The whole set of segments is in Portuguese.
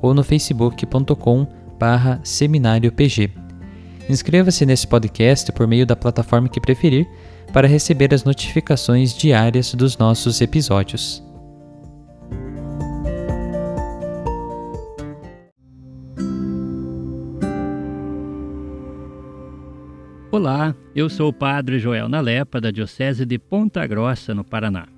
ou no facebook.com barra seminariopg. Inscreva-se nesse podcast por meio da plataforma que preferir para receber as notificações diárias dos nossos episódios. Olá, eu sou o Padre Joel Nalepa, da Diocese de Ponta Grossa, no Paraná.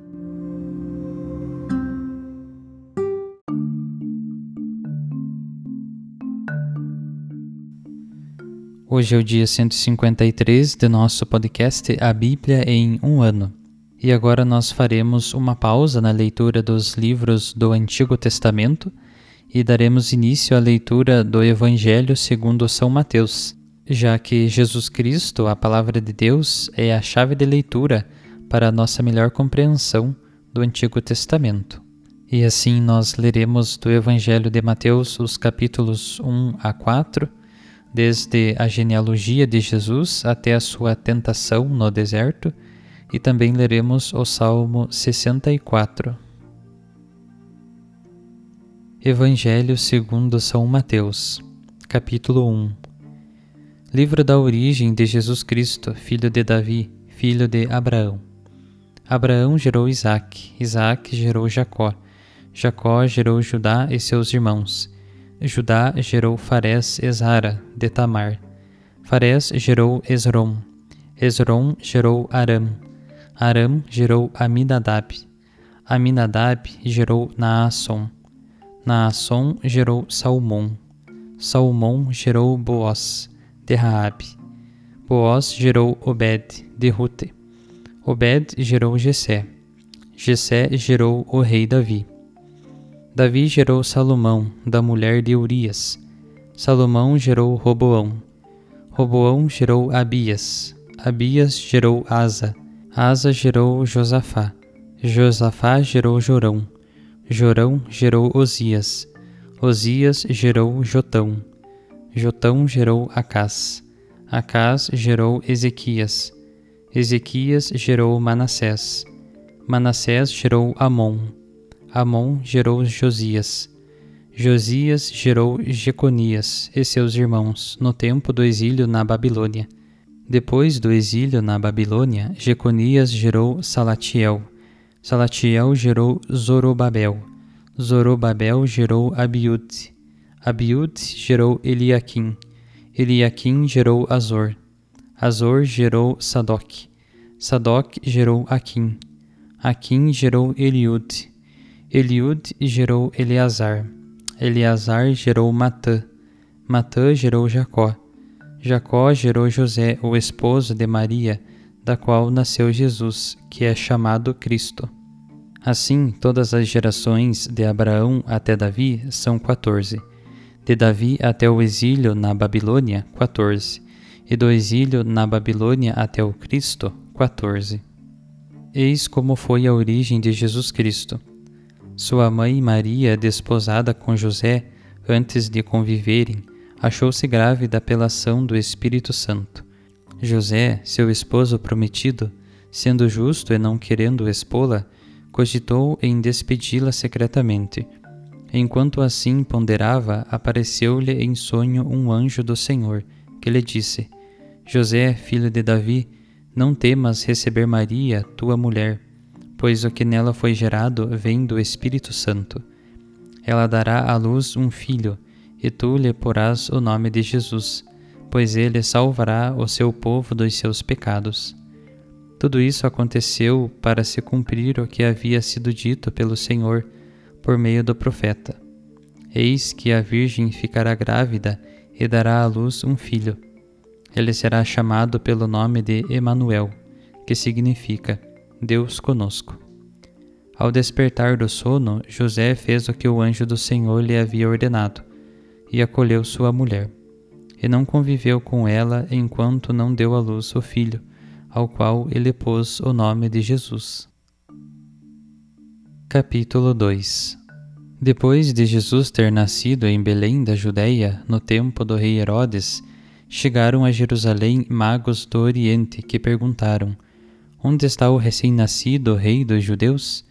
Hoje é o dia 153 de nosso podcast A Bíblia em um ano. E agora nós faremos uma pausa na leitura dos livros do Antigo Testamento e daremos início à leitura do Evangelho segundo São Mateus, já que Jesus Cristo, a palavra de Deus, é a chave de leitura para a nossa melhor compreensão do Antigo Testamento. E assim nós leremos do Evangelho de Mateus os capítulos 1 a 4 desde a genealogia de Jesus até a sua tentação no deserto, e também leremos o Salmo 64. Evangelho segundo São Mateus, capítulo 1 Livro da origem de Jesus Cristo, filho de Davi, filho de Abraão. Abraão gerou Isaque, Isaque gerou Jacó, Jacó gerou Judá e seus irmãos. Judá gerou Fares e Zara, de Tamar. Fares gerou Esrom. Esrom gerou Aram. Aram gerou Aminadab. Aminadab gerou Naasson. Naasson gerou Salmão. Salmão gerou Boaz, de Raabe. Boaz gerou Obed, de Rute. Obed gerou Jessé. Jessé gerou o rei Davi. Davi gerou Salomão, da mulher de Urias. Salomão gerou Roboão. Roboão gerou Abias. Abias gerou Asa. Asa gerou Josafá. Josafá gerou Jorão. Jorão gerou Osias. Osias gerou Jotão. Jotão gerou Acás. Acás gerou Ezequias. Ezequias gerou Manassés. Manassés gerou Amon. Amon gerou Josias. Josias gerou Jeconias e seus irmãos no tempo do exílio na Babilônia. Depois do exílio na Babilônia, Jeconias gerou Salatiel. Salatiel gerou Zorobabel. Zorobabel gerou Abiud. Abiud gerou Eliaquim. Eliaquim gerou Azor. Azor gerou Sadoc. Sadoc gerou Aquim. Aquim gerou Eliud. Eliud gerou Eleazar. Eleazar gerou Matã. Matã gerou Jacó. Jacó gerou José, o esposo de Maria, da qual nasceu Jesus, que é chamado Cristo. Assim, todas as gerações de Abraão até Davi são quatorze. De de Davi até o exílio na Babilônia, 14, e do exílio na Babilônia até o Cristo, 14. Eis como foi a origem de Jesus Cristo. Sua mãe Maria, desposada com José, antes de conviverem, achou-se grávida pela ação do Espírito Santo. José, seu esposo prometido, sendo justo e não querendo expô-la, cogitou em despedi-la secretamente. Enquanto assim ponderava, apareceu-lhe em sonho um anjo do Senhor, que lhe disse: José, filho de Davi, não temas receber Maria, tua mulher, pois o que nela foi gerado vem do Espírito Santo. Ela dará à luz um filho, e tu lhe porás o nome de Jesus, pois ele salvará o seu povo dos seus pecados. Tudo isso aconteceu para se cumprir o que havia sido dito pelo Senhor por meio do profeta. Eis que a Virgem ficará grávida e dará à luz um filho ele será chamado pelo nome de Emanuel, que significa Deus conosco. Ao despertar do sono, José fez o que o anjo do Senhor lhe havia ordenado, e acolheu sua mulher. E não conviveu com ela enquanto não deu à luz o filho, ao qual ele pôs o nome de Jesus. Capítulo 2 Depois de Jesus ter nascido em Belém da Judéia, no tempo do rei Herodes, chegaram a Jerusalém magos do Oriente que perguntaram: Onde está o recém-nascido rei dos judeus?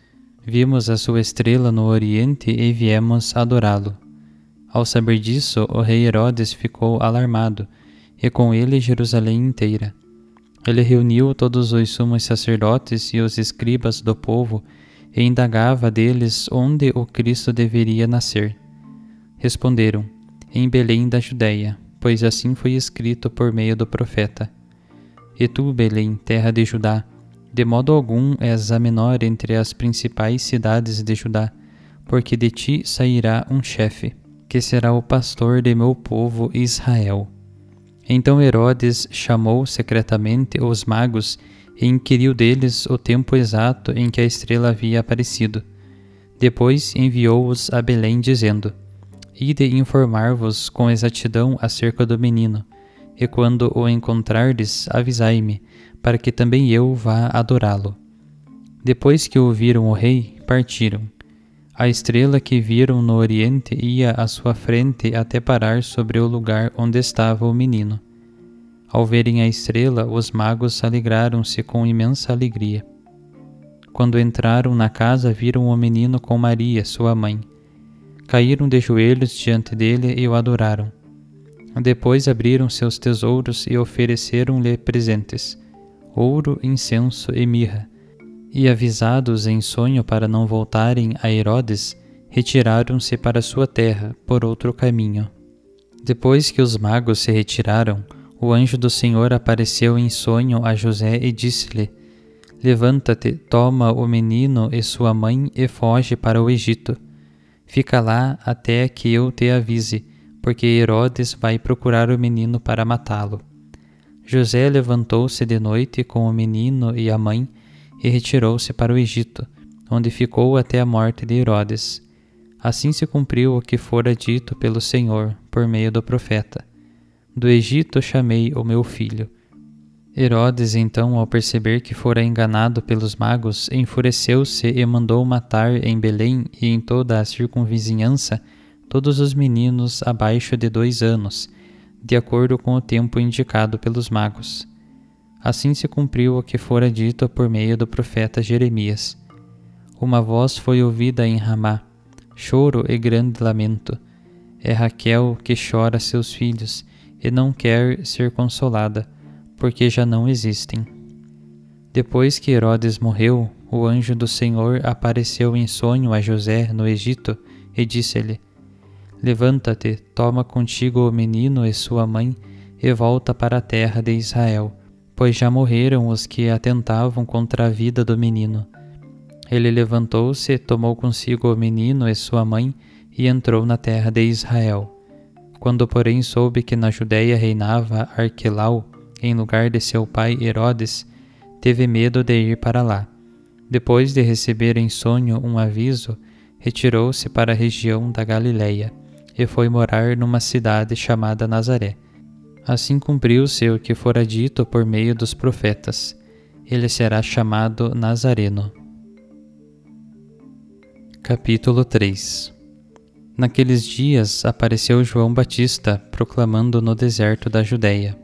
Vimos a sua estrela no Oriente e viemos adorá-lo. Ao saber disso, o rei Herodes ficou alarmado, e com ele Jerusalém inteira. Ele reuniu todos os sumos sacerdotes e os escribas do povo e indagava deles onde o Cristo deveria nascer. Responderam: Em Belém da Judéia pois assim foi escrito por meio do profeta. E tu, Belém, terra de Judá, de modo algum és a menor entre as principais cidades de Judá, porque de ti sairá um chefe, que será o pastor de meu povo Israel. Então Herodes chamou secretamente os magos e inquiriu deles o tempo exato em que a estrela havia aparecido. Depois enviou-os a Belém, dizendo: Ide informar-vos com exatidão acerca do menino, e quando o encontrardes, avisai-me, para que também eu vá adorá-lo. Depois que ouviram o rei, partiram. A estrela que viram no oriente ia à sua frente até parar sobre o lugar onde estava o menino. Ao verem a estrela, os magos alegraram-se com imensa alegria. Quando entraram na casa, viram o menino com Maria, sua mãe caíram de joelhos diante dele e o adoraram. Depois abriram seus tesouros e ofereceram-lhe presentes: ouro, incenso e mirra. E avisados em sonho para não voltarem a Herodes, retiraram-se para sua terra por outro caminho. Depois que os magos se retiraram, o anjo do Senhor apareceu em sonho a José e disse-lhe: Levanta-te, toma o menino e sua mãe e foge para o Egito Fica lá até que eu te avise, porque Herodes vai procurar o menino para matá-lo. José levantou-se de noite com o menino e a mãe e retirou-se para o Egito, onde ficou até a morte de Herodes. Assim se cumpriu o que fora dito pelo Senhor por meio do profeta: Do Egito chamei o meu filho. Herodes, então, ao perceber que fora enganado pelos magos, enfureceu-se e mandou matar em Belém e em toda a circunvizinhança todos os meninos abaixo de dois anos, de acordo com o tempo indicado pelos magos. Assim se cumpriu o que fora dito por meio do profeta Jeremias. Uma voz foi ouvida em Ramá, choro e grande lamento. É Raquel que chora seus filhos e não quer ser consolada porque já não existem. Depois que Herodes morreu, o anjo do Senhor apareceu em sonho a José no Egito e disse-lhe: Levanta-te, toma contigo o menino e sua mãe e volta para a terra de Israel, pois já morreram os que atentavam contra a vida do menino. Ele levantou-se, tomou consigo o menino e sua mãe e entrou na terra de Israel. Quando, porém, soube que na Judéia reinava Arquelau, em lugar de seu pai Herodes, teve medo de ir para lá. Depois de receber em sonho um aviso, retirou-se para a região da Galileia e foi morar numa cidade chamada Nazaré. Assim cumpriu-se o que fora dito por meio dos profetas: ele será chamado Nazareno. Capítulo 3 Naqueles dias apareceu João Batista proclamando no deserto da Judéia: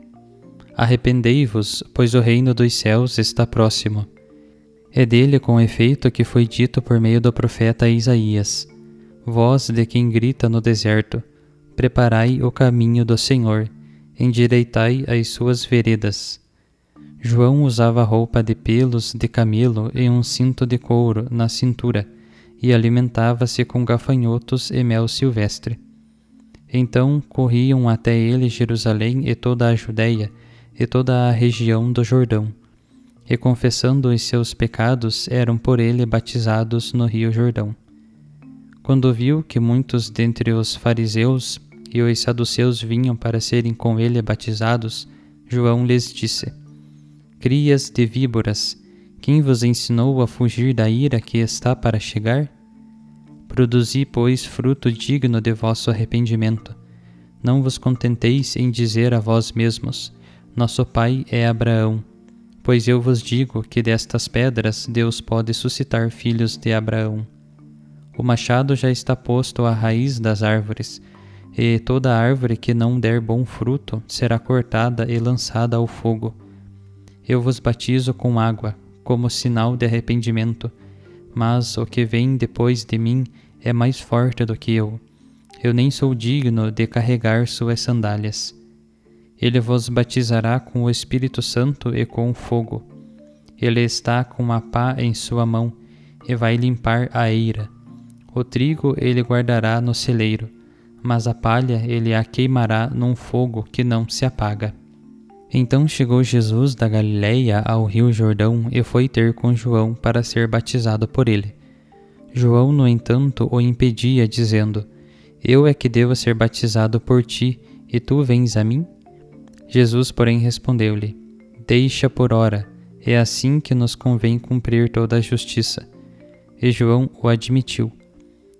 Arrependei-vos, pois o reino dos céus está próximo. É dele com efeito que foi dito por meio do profeta Isaías: Voz de quem grita no deserto: Preparai o caminho do Senhor, endireitai as suas veredas. João usava roupa de pelos de camelo e um cinto de couro na cintura, e alimentava-se com gafanhotos e mel silvestre. Então corriam até ele Jerusalém e toda a Judéia e toda a região do Jordão, e confessando os seus pecados eram por ele batizados no rio Jordão. Quando viu que muitos dentre os fariseus e os saduceus vinham para serem com ele batizados, João lhes disse: Crias de víboras, quem vos ensinou a fugir da ira que está para chegar? Produzi, pois, fruto digno de vosso arrependimento. Não vos contenteis em dizer a vós mesmos: Nosso pai é Abraão. Pois eu vos digo que destas pedras Deus pode suscitar filhos de Abraão. O machado já está posto à raiz das árvores, e toda árvore que não der bom fruto será cortada e lançada ao fogo. Eu vos batizo com água, como sinal de arrependimento, mas o que vem depois de mim é mais forte do que eu. Eu nem sou digno de carregar suas sandálias. Ele vos batizará com o Espírito Santo e com fogo. Ele está com a pá em sua mão e vai limpar a eira o trigo ele guardará no celeiro, mas a palha ele a queimará num fogo que não se apaga. Então chegou Jesus da Galiléia ao rio Jordão e foi ter com João para ser batizado por ele. João, no entanto, o impedia, dizendo: Eu é que devo ser batizado por ti, e tu vens a mim? Jesus, porém, respondeu-lhe: Deixa por ora, é assim que nos convém cumprir toda a justiça. E João o admitiu.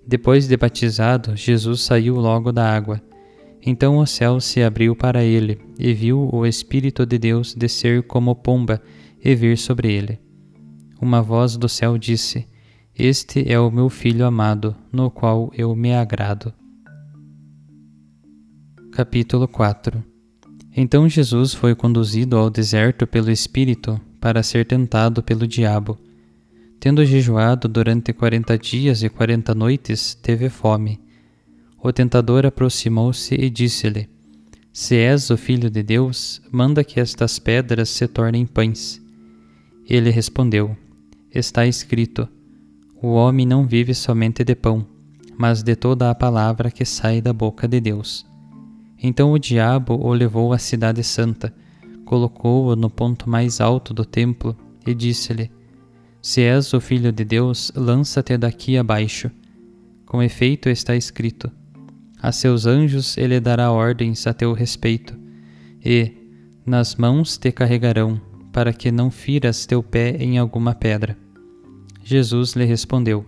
Depois de batizado, Jesus saiu logo da água. Então o céu se abriu para ele, e viu o Espírito de Deus descer como pomba e vir sobre ele. Uma voz do céu disse: Este é o meu filho amado, no qual eu me agrado. Capítulo 4 Então Jesus foi conduzido ao deserto pelo Espírito para ser tentado pelo diabo. Tendo jejuado durante quarenta dias e quarenta noites, teve fome. O tentador aproximou-se e disse-lhe: Se és o filho de Deus, manda que estas pedras se tornem pães. Ele respondeu: Está escrito: O homem não vive somente de pão, mas de toda a palavra que sai da boca de Deus. Então o diabo o levou à cidade santa, colocou-o no ponto mais alto do templo e disse-lhe: se és o Filho de Deus, lança-te daqui abaixo. Com efeito está escrito: A seus anjos ele dará ordens a teu respeito, e nas mãos te carregarão, para que não firas teu pé em alguma pedra. Jesus lhe respondeu: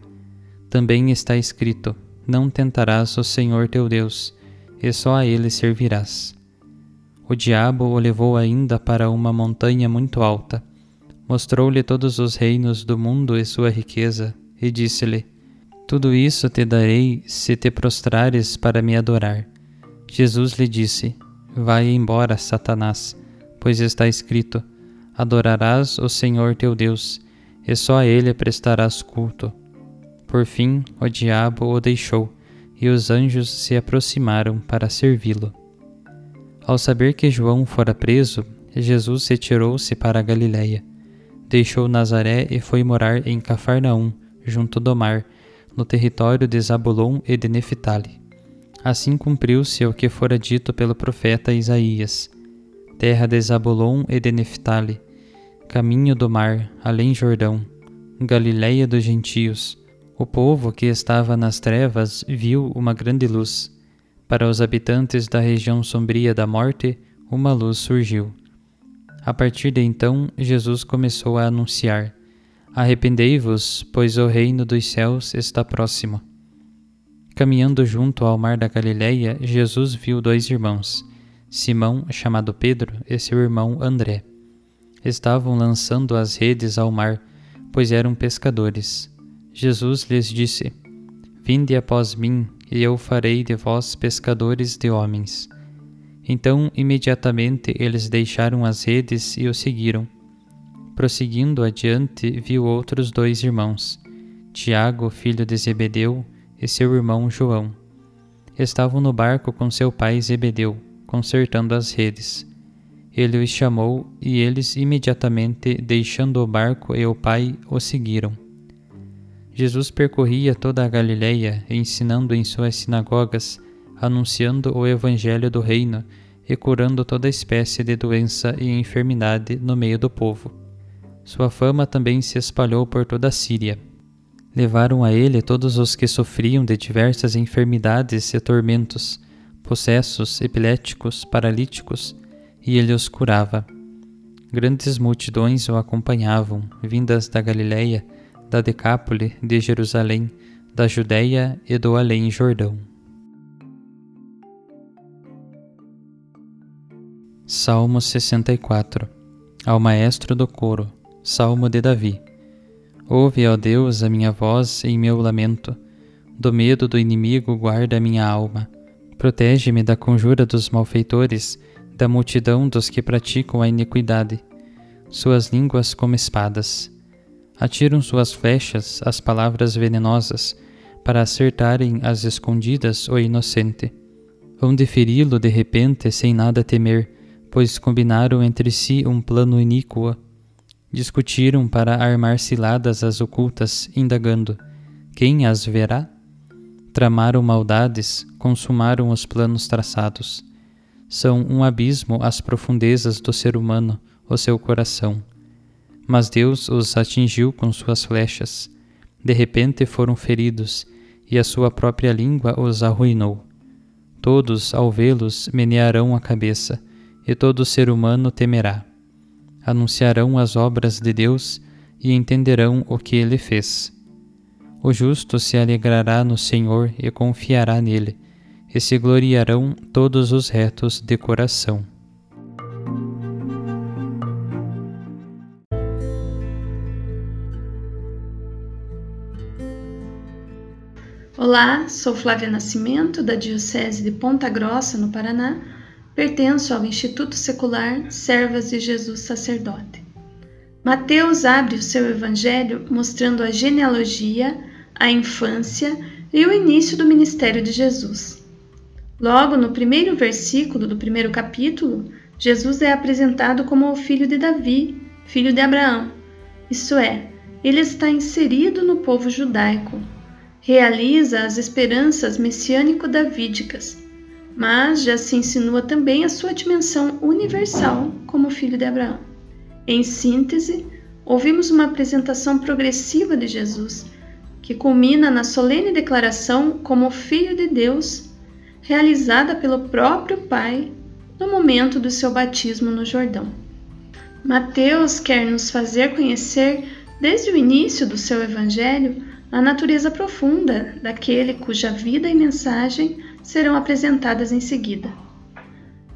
Também está escrito: Não tentarás o Senhor teu Deus, e só a ele servirás. O diabo o levou ainda para uma montanha muito alta mostrou-lhe todos os reinos do mundo e sua riqueza, e disse-lhe: Tudo isso te darei se te prostrares para me adorar. Jesus lhe disse: Vai embora, Satanás, pois está escrito: Adorarás o Senhor teu Deus, e só a ele prestarás culto. Por fim, o diabo o deixou, e os anjos se aproximaram para servi-lo. Ao saber que João fora preso, Jesus retirou-se para a Galiléia deixou Nazaré e foi morar em Cafarnaum, junto do mar, no território de Zabulon e de Neftali. Assim cumpriu-se o que fora dito pelo profeta Isaías: Terra de Zabulon e de Neftali, caminho do mar, além Jordão, Galiléia dos gentios. O povo que estava nas trevas viu uma grande luz. Para os habitantes da região sombria da morte, uma luz surgiu. A partir de então, Jesus começou a anunciar: Arrependei-vos, pois o reino dos céus está próximo. Caminhando junto ao mar da Galileia, Jesus viu dois irmãos, Simão, chamado Pedro, e seu irmão André. Estavam lançando as redes ao mar, pois eram pescadores. Jesus lhes disse: Vinde após mim, e eu farei de vós pescadores de homens. Então, imediatamente, eles deixaram as redes e o seguiram. Prosseguindo adiante, viu outros dois irmãos, Tiago, filho de Zebedeu, e seu irmão João. Estavam no barco com seu pai Zebedeu, consertando as redes. Ele os chamou e eles imediatamente, deixando o barco e o pai, o seguiram. Jesus percorria toda a Galileia, ensinando em suas sinagogas, anunciando o evangelho do reino e curando toda espécie de doença e enfermidade no meio do povo. Sua fama também se espalhou por toda a Síria Levaram a ele todos os que sofriam de diversas enfermidades e tormentos, possessos, epiléticos, paralíticos, e ele os curava. Grandes multidões o acompanhavam, vindas da Galiléia, da Decápole, de Jerusalém, da Judéia e do além Jordão. Salmo 64 Ao Maestro do Coro Salmo de Davi Ouve, ó Deus, a minha voz em meu lamento. Do medo do inimigo guarda a minha alma. Protege-me da conjura dos malfeitores, da multidão dos que praticam a iniquidade. Suas línguas como espadas. Atiram suas flechas as palavras venenosas, para acertarem as escondidas o inocente. Vão de feri-lo de repente sem nada temer, pois combinaram entre si um plano iníquo Discutiram para armar ciladas as ocultas, indagando: quem as verá? Tramaram maldades, consumaram os planos traçados. São um abismo as profundezas do ser humano, o seu coração. Mas Deus os atingiu com suas flechas. De repente foram feridos, e a sua própria língua os arruinou. Todos, ao vê-los, menearão a cabeça, e todo ser humano temerá anunciarão as obras de Deus e entenderão o que ele fez. O justo se alegrará no Senhor e confiará nele, e se gloriarão todos os retos de coração. Olá, sou Flávia Nascimento, da Diocese de Ponta Grossa, no Paraná Pertenço ao Instituto Secular Servas de Jesus Sacerdote. Mateus abre o seu evangelho mostrando a genealogia, a infância e o início do ministério de Jesus. Logo no primeiro versículo do primeiro capítulo, Jesus é apresentado como o filho de Davi, filho de Abraão. Isso é, ele está inserido no povo judaico. Realiza as esperanças messiânico-davídicas mas já se insinua também a sua dimensão universal como filho de Abraão. Em síntese, ouvimos uma apresentação progressiva de Jesus, que culmina na solene declaração como Filho de Deus, realizada pelo próprio Pai no momento do seu batismo no Jordão. Mateus quer nos fazer conhecer, desde o início do seu Evangelho, a natureza profunda daquele cuja vida e mensagem serão apresentadas em seguida.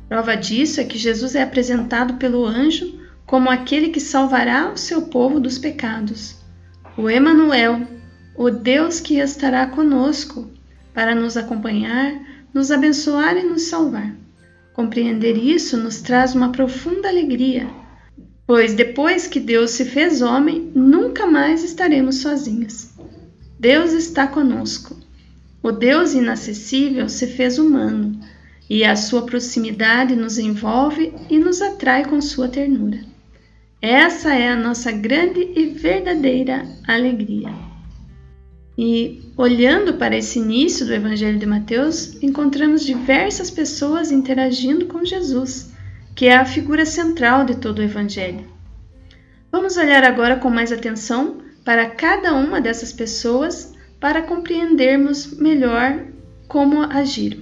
Prova disso é que Jesus é apresentado pelo anjo como aquele que salvará o seu povo dos pecados, o Emanuel, o Deus que estará conosco para nos acompanhar, nos abençoar e nos salvar. Compreender isso nos traz uma profunda alegria, pois depois que Deus se fez homem, nunca mais estaremos sozinhos. Deus está conosco. O Deus inacessível se fez humano e a sua proximidade nos envolve e nos atrai com sua ternura. Essa é a nossa grande e verdadeira alegria. E olhando para esse início do Evangelho de Mateus, encontramos diversas pessoas interagindo com Jesus, que é a figura central de todo o Evangelho. Vamos olhar agora com mais atenção para cada uma dessas pessoas para compreendermos melhor como agir.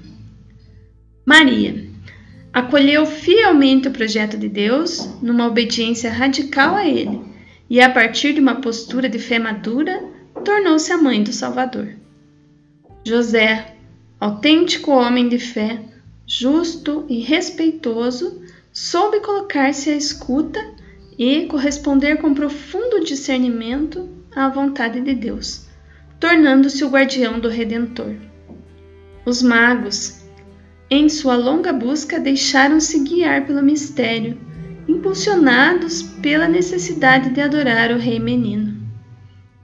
Maria acolheu fielmente o projeto de Deus numa obediência radical a ele e, a partir de uma postura de fé madura, tornou-se a mãe do Salvador. José autêntico homem de fé, justo e respeitoso, soube colocar-se à escuta e corresponder com profundo discernimento à vontade de Deus, tornando-se o guardião do Redentor. Os magos, em sua longa busca, deixaram-se guiar pelo mistério, impulsionados pela necessidade de adorar o Rei Menino.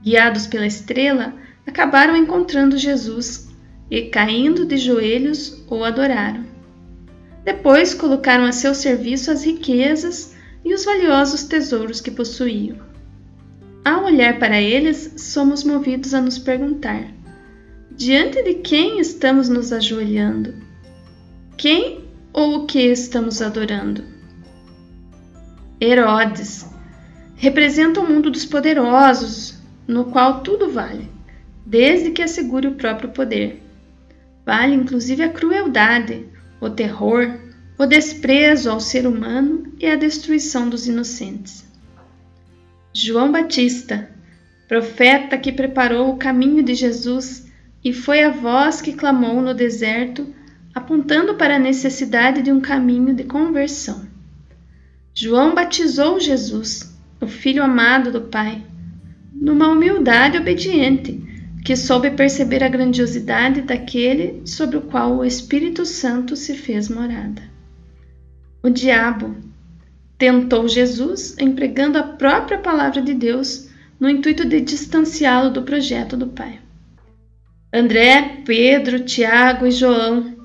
Guiados pela estrela, acabaram encontrando Jesus e, caindo de joelhos, o adoraram. Depois colocaram a seu serviço as riquezas e os valiosos tesouros que possuíam. Ao olhar para eles, somos movidos a nos perguntar: diante de quem estamos nos ajoelhando? Quem ou o que estamos adorando? Herodes representa o mundo dos poderosos, no qual tudo vale, desde que assegure o próprio poder. Vale inclusive a crueldade, o terror, o desprezo ao ser humano e a destruição dos inocentes. João Batista, profeta que preparou o caminho de Jesus e foi a voz que clamou no deserto, apontando para a necessidade de um caminho de conversão. João batizou Jesus, o filho amado do Pai, numa humildade obediente, que soube perceber a grandiosidade daquele sobre o qual o Espírito Santo se fez morada. O diabo tentou Jesus empregando a própria palavra de Deus no intuito de distanciá-lo do projeto do Pai. André, Pedro, Tiago e João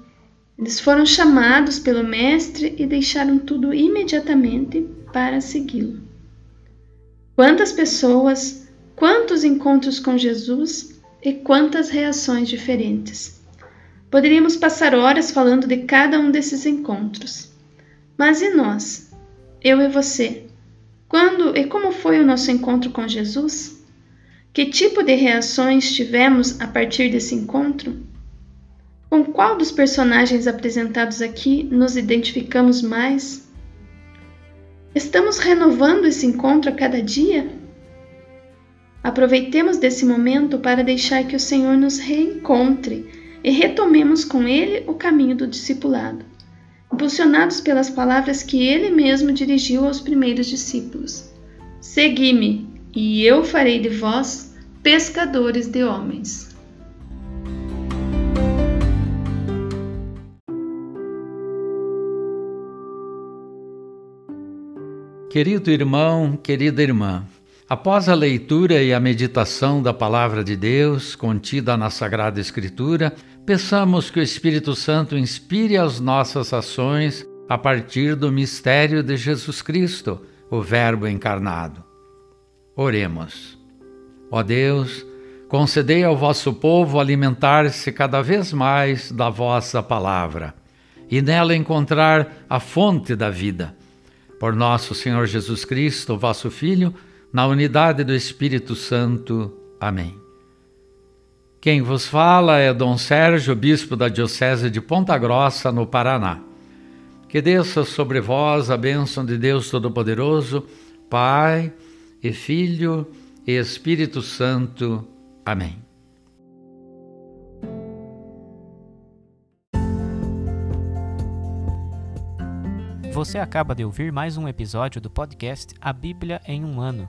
eles foram chamados pelo Mestre e deixaram tudo imediatamente para segui-lo. Quantas pessoas, quantos encontros com Jesus e quantas reações diferentes. Poderíamos passar horas falando de cada um desses encontros. Mas e nós? Eu e você? Quando e como foi o nosso encontro com Jesus? Que tipo de reações tivemos a partir desse encontro? Com qual dos personagens apresentados aqui nos identificamos mais? Estamos renovando esse encontro a cada dia? Aproveitemos desse momento para deixar que o Senhor nos reencontre e retomemos com Ele o caminho do discipulado, impulsionados pelas palavras que Ele mesmo dirigiu aos primeiros discípulos: Segui-me, e eu farei de vós pescadores de homens. Querido irmão, querida irmã, após a leitura e a meditação da Palavra de Deus contida na Sagrada Escritura, peçamos que o Espírito Santo inspire as nossas ações a partir do mistério de Jesus Cristo, o Verbo encarnado. Oremos. Ó Deus, concedei ao vosso povo alimentar-se cada vez mais da vossa palavra e nela encontrar a fonte da vida por nosso Senhor Jesus Cristo, vosso Filho, na unidade do Espírito Santo. Amém. Quem vos fala é Dom Sérgio, bispo da Diocese de Ponta Grossa, no Paraná. Que desça sobre vós a bênção de Deus Todo-Poderoso, Pai e Filho e Espírito Santo. Amém. Você acaba de ouvir mais um episódio do podcast A Bíblia em um Ano.